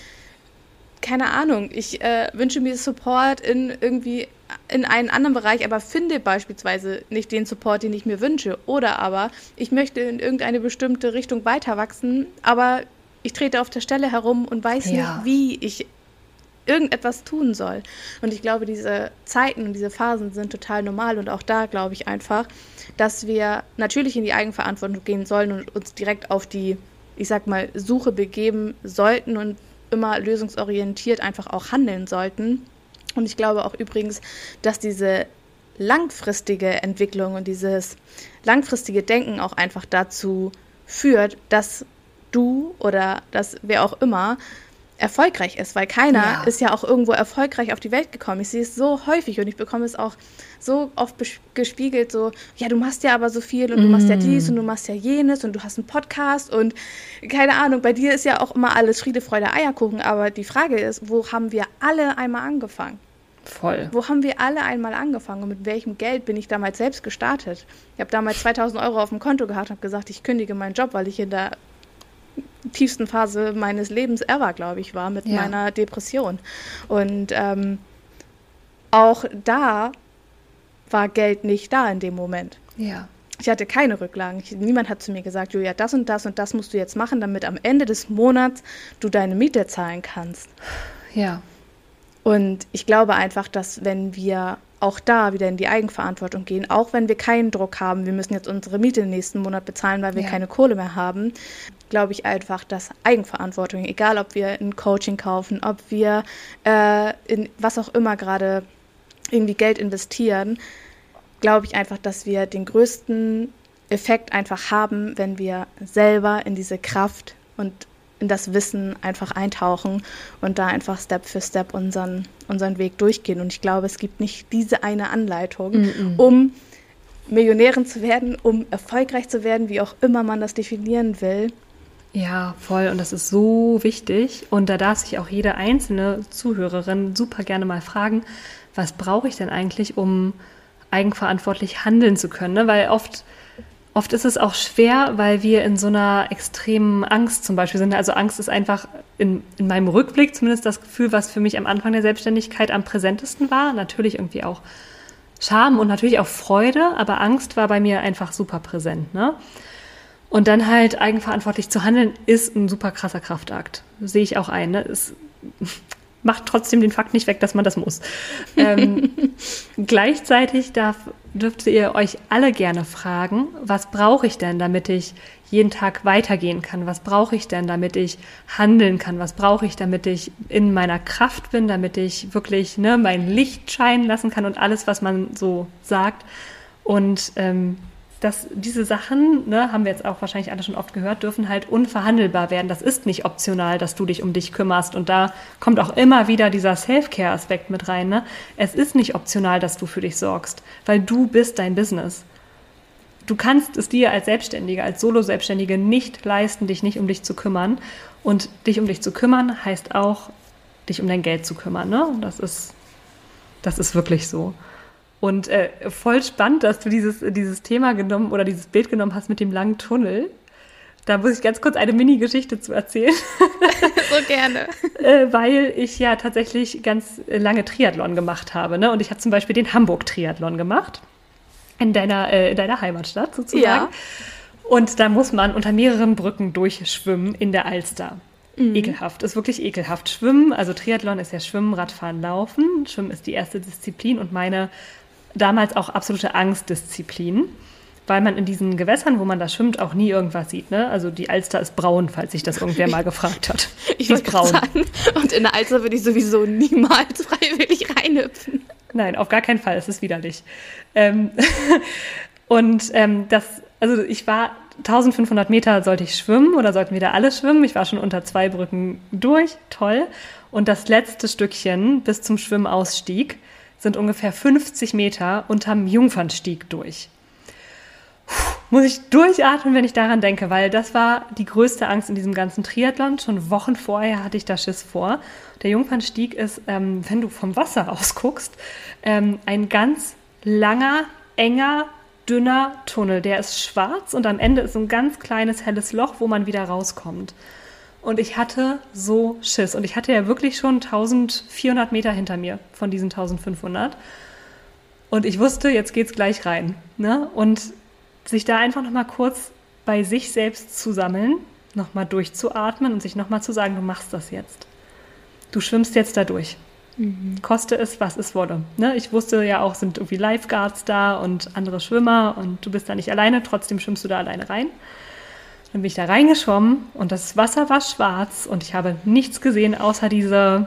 keine Ahnung, ich äh, wünsche mir Support in irgendwie in einen anderen Bereich, aber finde beispielsweise nicht den Support, den ich mir wünsche. Oder aber ich möchte in irgendeine bestimmte Richtung weiter wachsen, aber ich trete auf der Stelle herum und weiß ja. nicht, wie ich irgendetwas tun soll. Und ich glaube, diese Zeiten und diese Phasen sind total normal. Und auch da glaube ich einfach, dass wir natürlich in die Eigenverantwortung gehen sollen und uns direkt auf die, ich sag mal, Suche begeben sollten und immer lösungsorientiert einfach auch handeln sollten. Und ich glaube auch übrigens, dass diese langfristige Entwicklung und dieses langfristige Denken auch einfach dazu führt, dass du oder dass wer auch immer erfolgreich ist, weil keiner ja. ist ja auch irgendwo erfolgreich auf die Welt gekommen. Ich sehe es so häufig und ich bekomme es auch so oft gespiegelt, so, ja, du machst ja aber so viel und mm. du machst ja mm. dies und du machst ja jenes und du hast einen Podcast und keine Ahnung, bei dir ist ja auch immer alles Friede, Freude, Eierkuchen, aber die Frage ist, wo haben wir alle einmal angefangen? Voll. Wo haben wir alle einmal angefangen und mit welchem Geld bin ich damals selbst gestartet? Ich habe damals 2000 Euro auf dem Konto gehabt und habe gesagt, ich kündige meinen Job, weil ich in der tiefsten Phase meines Lebens ever, glaube ich, war mit ja. meiner Depression. Und ähm, auch da war Geld nicht da in dem Moment. Ja. Ich hatte keine Rücklagen. Ich, niemand hat zu mir gesagt, Julia, das und das und das musst du jetzt machen, damit am Ende des Monats du deine Miete zahlen kannst. Ja. Und ich glaube einfach, dass wenn wir auch da wieder in die Eigenverantwortung gehen, auch wenn wir keinen Druck haben, wir müssen jetzt unsere Miete im nächsten Monat bezahlen, weil wir ja. keine Kohle mehr haben, glaube ich einfach, dass Eigenverantwortung, egal ob wir ein Coaching kaufen, ob wir äh, in was auch immer gerade irgendwie Geld investieren, glaube ich einfach, dass wir den größten Effekt einfach haben, wenn wir selber in diese Kraft und in das Wissen einfach eintauchen und da einfach Step für Step unseren, unseren Weg durchgehen. Und ich glaube, es gibt nicht diese eine Anleitung, mm -mm. um Millionärin zu werden, um erfolgreich zu werden, wie auch immer man das definieren will. Ja, voll. Und das ist so wichtig. Und da darf sich auch jede einzelne Zuhörerin super gerne mal fragen, was brauche ich denn eigentlich, um eigenverantwortlich handeln zu können? Ne? Weil oft Oft ist es auch schwer, weil wir in so einer extremen Angst zum Beispiel sind. Also Angst ist einfach in, in meinem Rückblick zumindest das Gefühl, was für mich am Anfang der Selbstständigkeit am präsentesten war. Natürlich irgendwie auch Scham und natürlich auch Freude, aber Angst war bei mir einfach super präsent. Ne? Und dann halt eigenverantwortlich zu handeln, ist ein super krasser Kraftakt. Sehe ich auch ein. Ne? Es macht trotzdem den Fakt nicht weg, dass man das muss. Ähm, gleichzeitig darf, dürft ihr euch alle gerne fragen, was brauche ich denn, damit ich jeden Tag weitergehen kann? Was brauche ich denn, damit ich handeln kann? Was brauche ich, damit ich in meiner Kraft bin, damit ich wirklich ne, mein Licht scheinen lassen kann und alles, was man so sagt. Und ähm, dass diese Sachen, ne, haben wir jetzt auch wahrscheinlich alle schon oft gehört, dürfen halt unverhandelbar werden. Das ist nicht optional, dass du dich um dich kümmerst. Und da kommt auch immer wieder dieser Self-Care-Aspekt mit rein. Ne? Es ist nicht optional, dass du für dich sorgst, weil du bist dein Business. Du kannst es dir als Selbstständige, als Solo-Selbstständige nicht leisten, dich nicht um dich zu kümmern. Und dich um dich zu kümmern heißt auch, dich um dein Geld zu kümmern. Ne? Das ist, das ist wirklich so. Und äh, voll spannend, dass du dieses, dieses Thema genommen oder dieses Bild genommen hast mit dem langen Tunnel. Da muss ich ganz kurz eine Mini-Geschichte zu erzählen. so gerne. äh, weil ich ja tatsächlich ganz lange Triathlon gemacht habe. Ne? Und ich habe zum Beispiel den Hamburg-Triathlon gemacht. In deiner, äh, in deiner Heimatstadt sozusagen. Ja. Und da muss man unter mehreren Brücken durchschwimmen in der Alster. Mhm. Ekelhaft, ist wirklich ekelhaft. Schwimmen, also Triathlon ist ja Schwimmen, Radfahren, Laufen. Schwimmen ist die erste Disziplin und meine damals auch absolute Angstdisziplin, weil man in diesen Gewässern, wo man da schwimmt, auch nie irgendwas sieht. Ne? Also die Alster ist braun, falls sich das irgendwer mal gefragt hat. ich die ist braun. Sagen, und in der Alster würde ich sowieso niemals freiwillig reinhüpfen. Nein, auf gar keinen Fall. Es ist widerlich. Ähm, und ähm, das, also ich war 1500 Meter sollte ich schwimmen oder sollten wir da alle schwimmen. Ich war schon unter zwei Brücken durch, toll. Und das letzte Stückchen bis zum Schwimmausstieg sind ungefähr 50 Meter unterm Jungfernstieg durch. Puh, muss ich durchatmen, wenn ich daran denke, weil das war die größte Angst in diesem ganzen Triathlon. Schon Wochen vorher hatte ich da Schiss vor. Der Jungfernstieg ist, ähm, wenn du vom Wasser aus guckst, ähm, ein ganz langer, enger, dünner Tunnel. Der ist schwarz und am Ende ist ein ganz kleines helles Loch, wo man wieder rauskommt. Und ich hatte so Schiss. Und ich hatte ja wirklich schon 1400 Meter hinter mir von diesen 1500. Und ich wusste, jetzt geht's gleich rein. Ne? Und sich da einfach nochmal kurz bei sich selbst zu sammeln, nochmal durchzuatmen und sich nochmal zu sagen, du machst das jetzt. du schwimmst jetzt da durch. Mhm. Koste es, was es wolle. Ne? Ich wusste ja auch, sind irgendwie Lifeguards da und andere Schwimmer und du bist da nicht alleine, trotzdem schwimmst du da alleine rein. Dann bin ich da reingeschwommen und das Wasser war schwarz und ich habe nichts gesehen, außer diese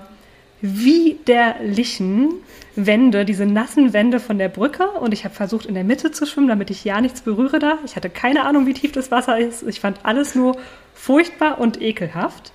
widerlichen Wände, diese nassen Wände von der Brücke. Und ich habe versucht, in der Mitte zu schwimmen, damit ich ja nichts berühre da. Ich hatte keine Ahnung, wie tief das Wasser ist. Ich fand alles nur furchtbar und ekelhaft.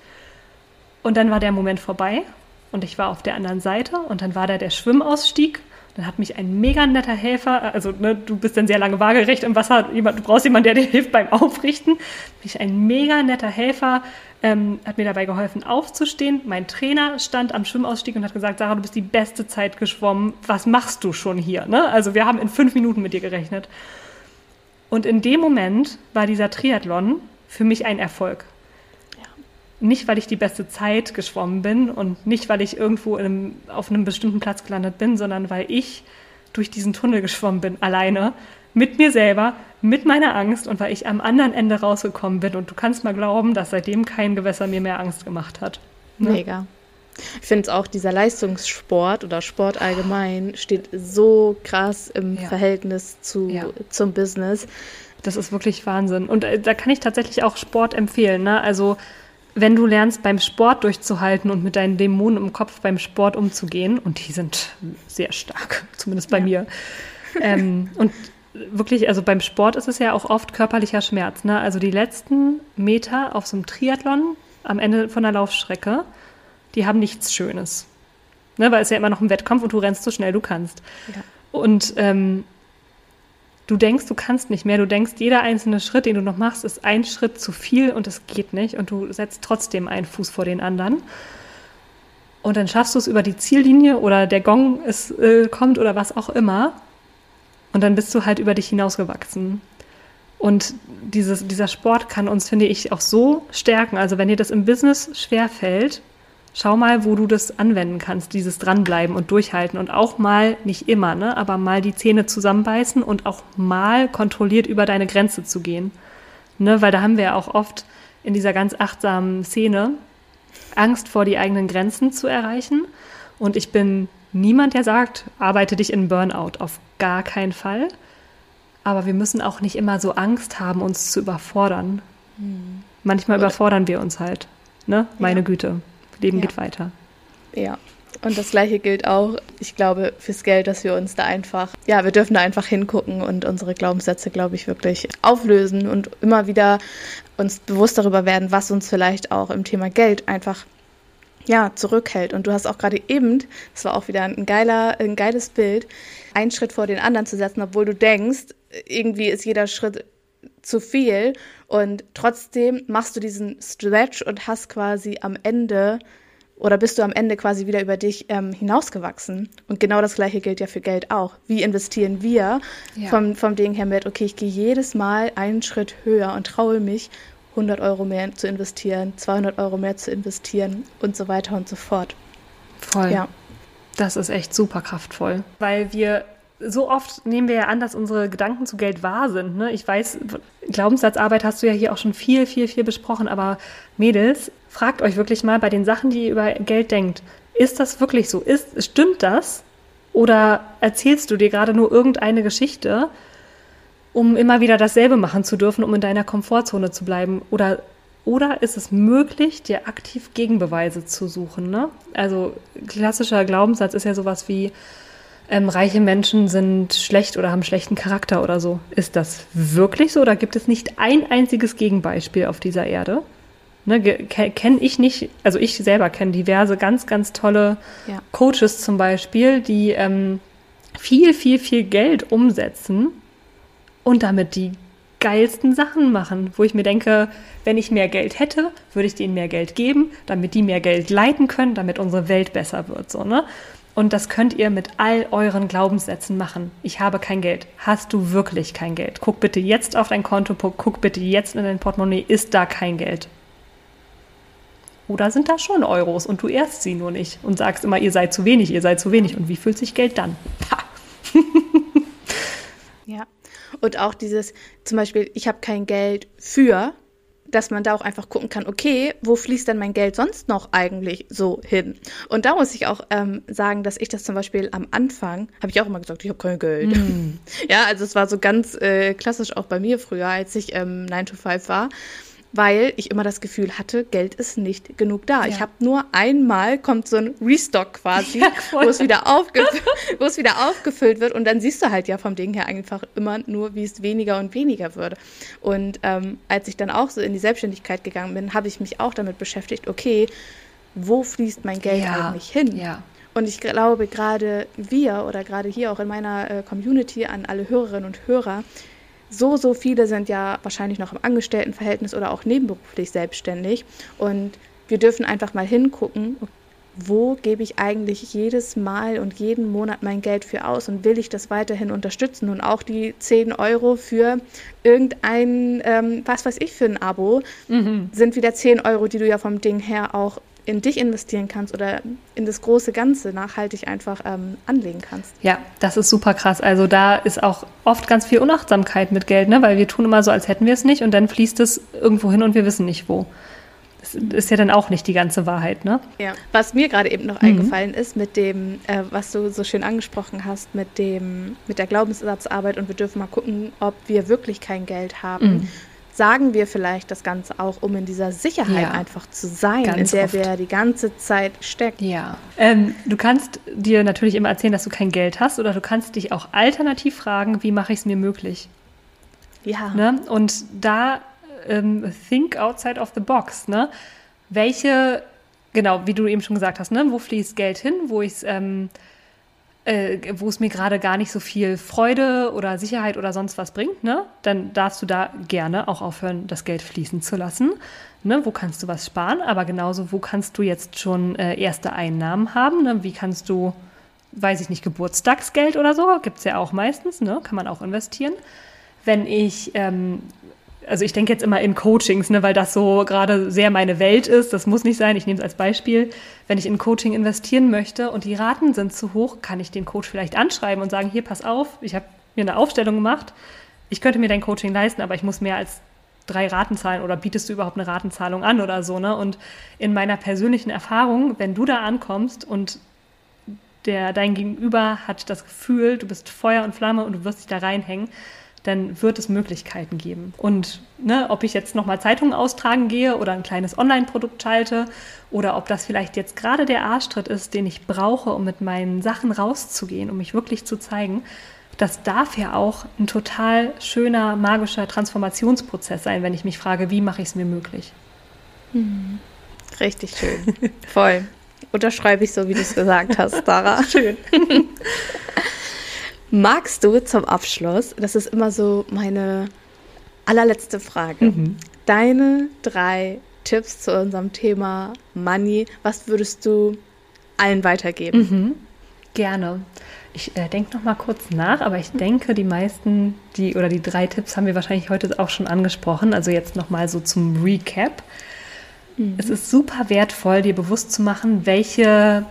Und dann war der Moment vorbei und ich war auf der anderen Seite und dann war da der Schwimmausstieg dann hat mich ein mega netter Helfer, also ne, du bist dann sehr lange waagerecht im Wasser, jemand, du brauchst jemanden, der dir hilft beim Aufrichten. Mich ein mega netter Helfer ähm, hat mir dabei geholfen, aufzustehen. Mein Trainer stand am Schwimmausstieg und hat gesagt, Sarah, du bist die beste Zeit geschwommen. Was machst du schon hier? Ne? Also wir haben in fünf Minuten mit dir gerechnet. Und in dem Moment war dieser Triathlon für mich ein Erfolg nicht, weil ich die beste Zeit geschwommen bin und nicht, weil ich irgendwo einem, auf einem bestimmten Platz gelandet bin, sondern weil ich durch diesen Tunnel geschwommen bin, alleine, mit mir selber, mit meiner Angst und weil ich am anderen Ende rausgekommen bin. Und du kannst mal glauben, dass seitdem kein Gewässer mir mehr Angst gemacht hat. Ne? Mega. Ich finde es auch, dieser Leistungssport oder Sport allgemein steht so krass im ja. Verhältnis zu, ja. zum Business. Das ist wirklich Wahnsinn. Und äh, da kann ich tatsächlich auch Sport empfehlen. Ne? Also wenn du lernst, beim Sport durchzuhalten und mit deinen Dämonen im Kopf beim Sport umzugehen, und die sind sehr stark, zumindest bei ja. mir. Ähm, und wirklich, also beim Sport ist es ja auch oft körperlicher Schmerz. Ne? Also die letzten Meter auf so einem Triathlon am Ende von der Laufstrecke, die haben nichts Schönes. Ne? Weil es ja immer noch ein Wettkampf und du rennst so schnell du kannst. Ja. Und ähm, du denkst, du kannst nicht mehr. Du denkst, jeder einzelne Schritt, den du noch machst, ist ein Schritt zu viel und es geht nicht. Und du setzt trotzdem einen Fuß vor den anderen. Und dann schaffst du es über die Ziellinie oder der Gong ist, äh, kommt oder was auch immer. Und dann bist du halt über dich hinausgewachsen. Und dieses, dieser Sport kann uns, finde ich, auch so stärken. Also wenn dir das im Business schwerfällt, Schau mal, wo du das anwenden kannst, dieses Dranbleiben und Durchhalten und auch mal, nicht immer, ne, aber mal die Zähne zusammenbeißen und auch mal kontrolliert über deine Grenze zu gehen. Ne, weil da haben wir ja auch oft in dieser ganz achtsamen Szene Angst vor die eigenen Grenzen zu erreichen. Und ich bin niemand, der sagt, arbeite dich in Burnout. Auf gar keinen Fall. Aber wir müssen auch nicht immer so Angst haben, uns zu überfordern. Hm. Manchmal Oder überfordern wir uns halt. Ne? Meine ja. Güte. Leben ja. geht weiter. Ja. Und das gleiche gilt auch, ich glaube, fürs Geld, dass wir uns da einfach, ja, wir dürfen da einfach hingucken und unsere Glaubenssätze, glaube ich, wirklich auflösen und immer wieder uns bewusst darüber werden, was uns vielleicht auch im Thema Geld einfach ja, zurückhält. Und du hast auch gerade eben, das war auch wieder ein geiler, ein geiles Bild, einen Schritt vor den anderen zu setzen, obwohl du denkst, irgendwie ist jeder Schritt zu viel und trotzdem machst du diesen Stretch und hast quasi am Ende oder bist du am Ende quasi wieder über dich ähm, hinausgewachsen. Und genau das gleiche gilt ja für Geld auch. Wie investieren wir ja. vom, vom Ding her mit, okay, ich gehe jedes Mal einen Schritt höher und traue mich, 100 Euro mehr zu investieren, 200 Euro mehr zu investieren und so weiter und so fort. Voll. Ja. Das ist echt super kraftvoll, weil wir so oft nehmen wir ja an, dass unsere Gedanken zu Geld wahr sind. Ne? Ich weiß, Glaubenssatzarbeit hast du ja hier auch schon viel, viel, viel besprochen, aber Mädels, fragt euch wirklich mal bei den Sachen, die ihr über Geld denkt, ist das wirklich so? Ist, stimmt das? Oder erzählst du dir gerade nur irgendeine Geschichte, um immer wieder dasselbe machen zu dürfen, um in deiner Komfortzone zu bleiben? Oder, oder ist es möglich, dir aktiv Gegenbeweise zu suchen? Ne? Also klassischer Glaubenssatz ist ja sowas wie, ähm, reiche Menschen sind schlecht oder haben schlechten Charakter oder so. Ist das wirklich so oder gibt es nicht ein einziges Gegenbeispiel auf dieser Erde? Ne, kenne ich nicht, also ich selber kenne diverse ganz, ganz tolle ja. Coaches zum Beispiel, die ähm, viel, viel, viel Geld umsetzen und damit die geilsten Sachen machen, wo ich mir denke, wenn ich mehr Geld hätte, würde ich denen mehr Geld geben, damit die mehr Geld leiten können, damit unsere Welt besser wird. So, ne? Und das könnt ihr mit all euren Glaubenssätzen machen. Ich habe kein Geld. Hast du wirklich kein Geld? Guck bitte jetzt auf dein Konto, guck bitte jetzt in dein Portemonnaie. Ist da kein Geld? Oder sind da schon Euros und du ehrst sie nur nicht und sagst immer, ihr seid zu wenig, ihr seid zu wenig. Und wie fühlt sich Geld dann? ja. Und auch dieses, zum Beispiel, ich habe kein Geld für, dass man da auch einfach gucken kann, okay, wo fließt denn mein Geld sonst noch eigentlich so hin? Und da muss ich auch ähm, sagen, dass ich das zum Beispiel am Anfang, habe ich auch immer gesagt, ich habe kein Geld. Mm. Ja, also es war so ganz äh, klassisch auch bei mir früher, als ich ähm, 9 to 5 war weil ich immer das Gefühl hatte, Geld ist nicht genug da. Ja. Ich habe nur einmal kommt so ein Restock quasi, ja, wo, es wieder wo es wieder aufgefüllt wird und dann siehst du halt ja vom Ding her einfach immer nur, wie es weniger und weniger würde. Und ähm, als ich dann auch so in die Selbstständigkeit gegangen bin, habe ich mich auch damit beschäftigt, okay, wo fließt mein Geld ja. eigentlich hin? Ja. Und ich glaube, gerade wir oder gerade hier auch in meiner äh, Community an alle Hörerinnen und Hörer, so, so viele sind ja wahrscheinlich noch im Angestelltenverhältnis oder auch nebenberuflich selbstständig. Und wir dürfen einfach mal hingucken, wo gebe ich eigentlich jedes Mal und jeden Monat mein Geld für aus und will ich das weiterhin unterstützen? Und auch die 10 Euro für irgendein, ähm, was weiß ich, für ein Abo mhm. sind wieder 10 Euro, die du ja vom Ding her auch in dich investieren kannst oder in das große Ganze nachhaltig einfach ähm, anlegen kannst. Ja, das ist super krass. Also da ist auch oft ganz viel Unachtsamkeit mit Geld, ne? weil wir tun immer so, als hätten wir es nicht und dann fließt es irgendwo hin und wir wissen nicht wo. Das ist ja dann auch nicht die ganze Wahrheit, ne? Ja. Was mir gerade eben noch mhm. eingefallen ist mit dem, äh, was du so schön angesprochen hast, mit dem, mit der Glaubenssatzarbeit und wir dürfen mal gucken, ob wir wirklich kein Geld haben. Mhm sagen wir vielleicht das Ganze auch, um in dieser Sicherheit ja, einfach zu sein, in der oft. wir die ganze Zeit stecken. Ja. Ähm, du kannst dir natürlich immer erzählen, dass du kein Geld hast oder du kannst dich auch alternativ fragen, wie mache ich es mir möglich? Ja. Ne? Und da ähm, think outside of the box. Ne? Welche, genau, wie du eben schon gesagt hast, ne? wo fließt Geld hin, wo ich es ähm, äh, wo es mir gerade gar nicht so viel Freude oder Sicherheit oder sonst was bringt, ne, dann darfst du da gerne auch aufhören, das Geld fließen zu lassen. Ne, wo kannst du was sparen? Aber genauso, wo kannst du jetzt schon äh, erste Einnahmen haben? Ne? Wie kannst du, weiß ich nicht, Geburtstagsgeld oder so, gibt es ja auch meistens, ne? kann man auch investieren. Wenn ich ähm, also ich denke jetzt immer in Coachings, ne, weil das so gerade sehr meine Welt ist. Das muss nicht sein. Ich nehme es als Beispiel. Wenn ich in Coaching investieren möchte und die Raten sind zu hoch, kann ich den Coach vielleicht anschreiben und sagen, hier, pass auf, ich habe mir eine Aufstellung gemacht. Ich könnte mir dein Coaching leisten, aber ich muss mehr als drei Raten zahlen oder bietest du überhaupt eine Ratenzahlung an oder so. Ne? Und in meiner persönlichen Erfahrung, wenn du da ankommst und der, dein Gegenüber hat das Gefühl, du bist Feuer und Flamme und du wirst dich da reinhängen, dann wird es Möglichkeiten geben. Und ne, ob ich jetzt nochmal Zeitungen austragen gehe oder ein kleines Online-Produkt schalte oder ob das vielleicht jetzt gerade der Arschtritt ist, den ich brauche, um mit meinen Sachen rauszugehen, um mich wirklich zu zeigen, das darf ja auch ein total schöner, magischer Transformationsprozess sein, wenn ich mich frage, wie mache ich es mir möglich. Mhm. Richtig schön. Voll. Unterschreibe ich so, wie du es gesagt hast, Sarah. Schön. Magst du zum Abschluss, das ist immer so meine allerletzte Frage, mhm. deine drei Tipps zu unserem Thema Money, was würdest du allen weitergeben? Mhm. Gerne. Ich äh, denke noch mal kurz nach, aber ich denke, die meisten, die oder die drei Tipps haben wir wahrscheinlich heute auch schon angesprochen. Also jetzt noch mal so zum Recap. Mhm. Es ist super wertvoll, dir bewusst zu machen, welche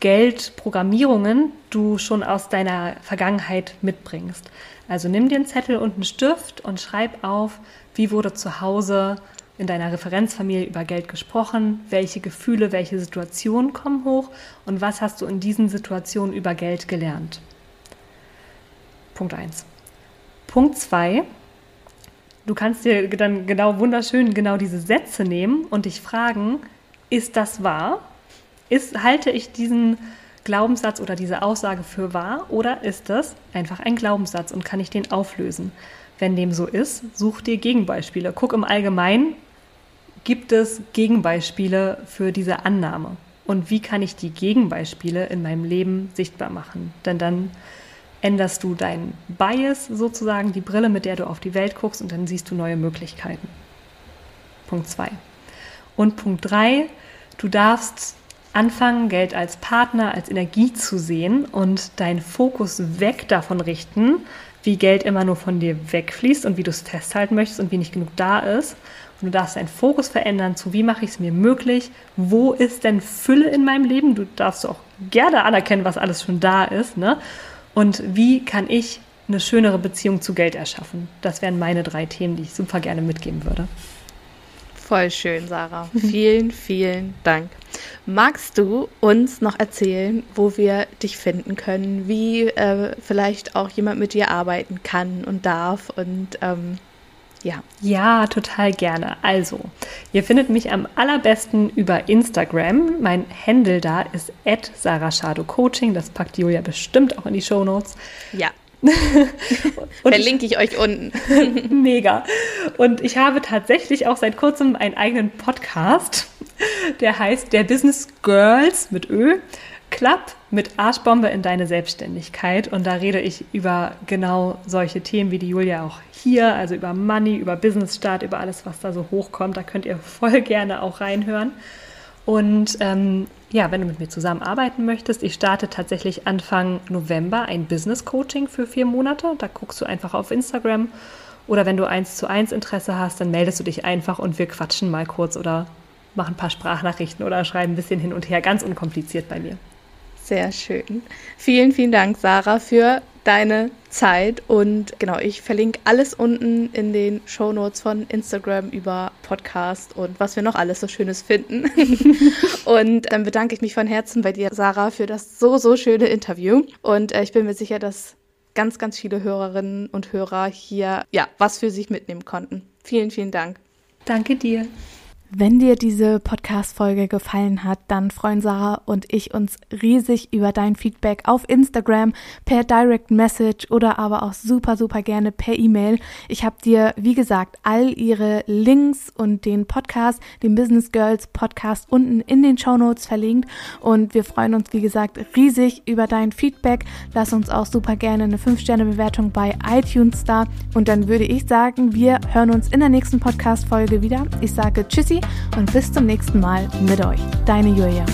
Geldprogrammierungen du schon aus deiner Vergangenheit mitbringst. Also nimm dir einen Zettel und einen Stift und schreib auf, wie wurde zu Hause in deiner Referenzfamilie über Geld gesprochen, welche Gefühle, welche Situationen kommen hoch und was hast du in diesen Situationen über Geld gelernt. Punkt 1. Punkt 2. Du kannst dir dann genau wunderschön genau diese Sätze nehmen und dich fragen, ist das wahr? Ist, halte ich diesen Glaubenssatz oder diese Aussage für wahr oder ist das einfach ein Glaubenssatz und kann ich den auflösen? Wenn dem so ist, such dir Gegenbeispiele. Guck im Allgemeinen, gibt es Gegenbeispiele für diese Annahme? Und wie kann ich die Gegenbeispiele in meinem Leben sichtbar machen? Denn dann änderst du deinen Bias sozusagen, die Brille, mit der du auf die Welt guckst und dann siehst du neue Möglichkeiten. Punkt 2. Und Punkt 3, du darfst anfangen, Geld als Partner, als Energie zu sehen und deinen Fokus weg davon richten, wie Geld immer nur von dir wegfließt und wie du es festhalten möchtest und wie nicht genug da ist. Und du darfst deinen Fokus verändern zu, wie mache ich es mir möglich, wo ist denn Fülle in meinem Leben? Du darfst auch gerne anerkennen, was alles schon da ist. Ne? Und wie kann ich eine schönere Beziehung zu Geld erschaffen? Das wären meine drei Themen, die ich super gerne mitgeben würde. Voll schön, Sarah. vielen, vielen Dank. Magst du uns noch erzählen, wo wir dich finden können, wie äh, vielleicht auch jemand mit dir arbeiten kann und darf und ähm, ja. Ja, total gerne. Also, ihr findet mich am allerbesten über Instagram. Mein Handle da ist Coaching. Das packt Julia bestimmt auch in die Show Notes. Ja. Verlinke ich euch unten. Mega. Und ich habe tatsächlich auch seit kurzem einen eigenen Podcast, der heißt Der Business Girls mit Ö. Club mit Arschbombe in deine Selbstständigkeit. Und da rede ich über genau solche Themen wie die Julia auch hier, also über Money, über Business Start, über alles, was da so hochkommt. Da könnt ihr voll gerne auch reinhören. Und ähm, ja, wenn du mit mir zusammenarbeiten möchtest, ich starte tatsächlich Anfang November ein Business Coaching für vier Monate. Da guckst du einfach auf Instagram. Oder wenn du eins zu eins Interesse hast, dann meldest du dich einfach und wir quatschen mal kurz oder machen ein paar Sprachnachrichten oder schreiben ein bisschen hin und her. Ganz unkompliziert bei mir. Sehr schön. Vielen, vielen Dank, Sarah, für deine Zeit. Und genau, ich verlinke alles unten in den Show Notes von Instagram über Podcast und was wir noch alles so Schönes finden. und dann bedanke ich mich von Herzen bei dir, Sarah, für das so, so schöne Interview. Und äh, ich bin mir sicher, dass ganz, ganz viele Hörerinnen und Hörer hier ja was für sich mitnehmen konnten. Vielen, vielen Dank. Danke dir. Wenn dir diese Podcast-Folge gefallen hat, dann freuen Sarah und ich uns riesig über dein Feedback auf Instagram, per Direct Message oder aber auch super, super gerne per E-Mail. Ich habe dir, wie gesagt, all ihre Links und den Podcast, den Business Girls Podcast unten in den Show Notes verlinkt. Und wir freuen uns, wie gesagt, riesig über dein Feedback. Lass uns auch super gerne eine 5-Sterne-Bewertung bei iTunes da. Und dann würde ich sagen, wir hören uns in der nächsten Podcast-Folge wieder. Ich sage Tschüssi und bis zum nächsten Mal mit euch, deine Julia.